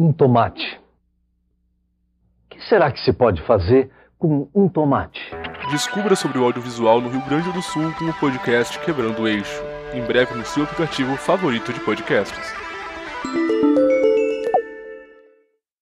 um tomate. O que será que se pode fazer com um tomate? Descubra sobre o audiovisual no Rio Grande do Sul com o podcast Quebrando o Eixo, em breve no seu aplicativo favorito de podcasts.